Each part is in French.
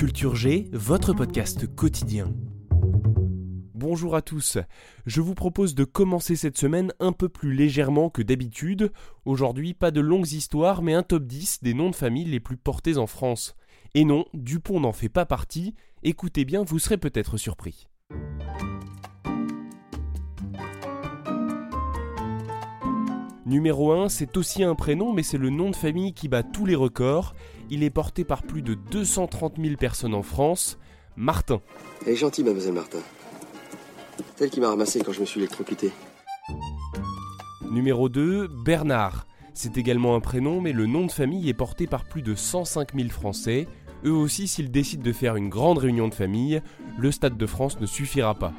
Culture G, votre podcast quotidien. Bonjour à tous, je vous propose de commencer cette semaine un peu plus légèrement que d'habitude. Aujourd'hui, pas de longues histoires, mais un top 10 des noms de famille les plus portés en France. Et non, Dupont n'en fait pas partie, écoutez bien, vous serez peut-être surpris. Numéro 1, c'est aussi un prénom, mais c'est le nom de famille qui bat tous les records. Il est porté par plus de 230 000 personnes en France. Martin. Elle est gentille, mademoiselle Martin. Celle qui m'a ramassé quand je me suis électrocuté. Numéro 2, Bernard. C'est également un prénom, mais le nom de famille est porté par plus de 105 000 Français. Eux aussi, s'ils décident de faire une grande réunion de famille, le Stade de France ne suffira pas.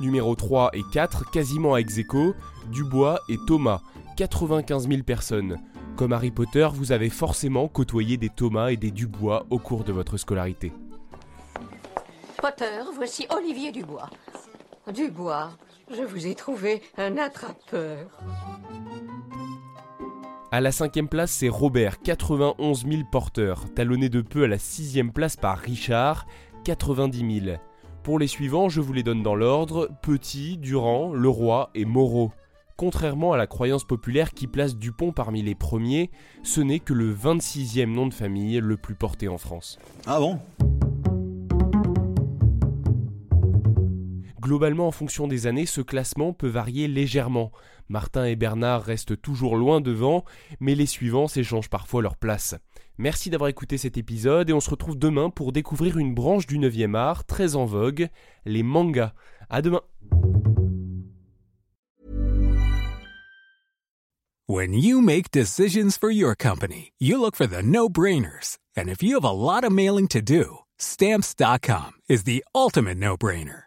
Numéro 3 et 4, quasiment à ex aequo, Dubois et Thomas, 95 000 personnes. Comme Harry Potter, vous avez forcément côtoyé des Thomas et des Dubois au cours de votre scolarité. Potter, voici Olivier Dubois. Dubois, je vous ai trouvé un attrapeur. À la cinquième place, c'est Robert, 91 000 porteurs, talonné de peu à la sixième place par Richard, 90 000. Pour les suivants, je vous les donne dans l'ordre Petit, Durand, Leroy et Moreau. Contrairement à la croyance populaire qui place Dupont parmi les premiers, ce n'est que le 26e nom de famille le plus porté en France. Ah bon? Globalement, en fonction des années, ce classement peut varier légèrement. Martin et Bernard restent toujours loin devant, mais les suivants s'échangent parfois leur place. Merci d'avoir écouté cet épisode et on se retrouve demain pour découvrir une branche du 9e art très en vogue, les mangas. À demain. A lot is the ultimate no-brainer.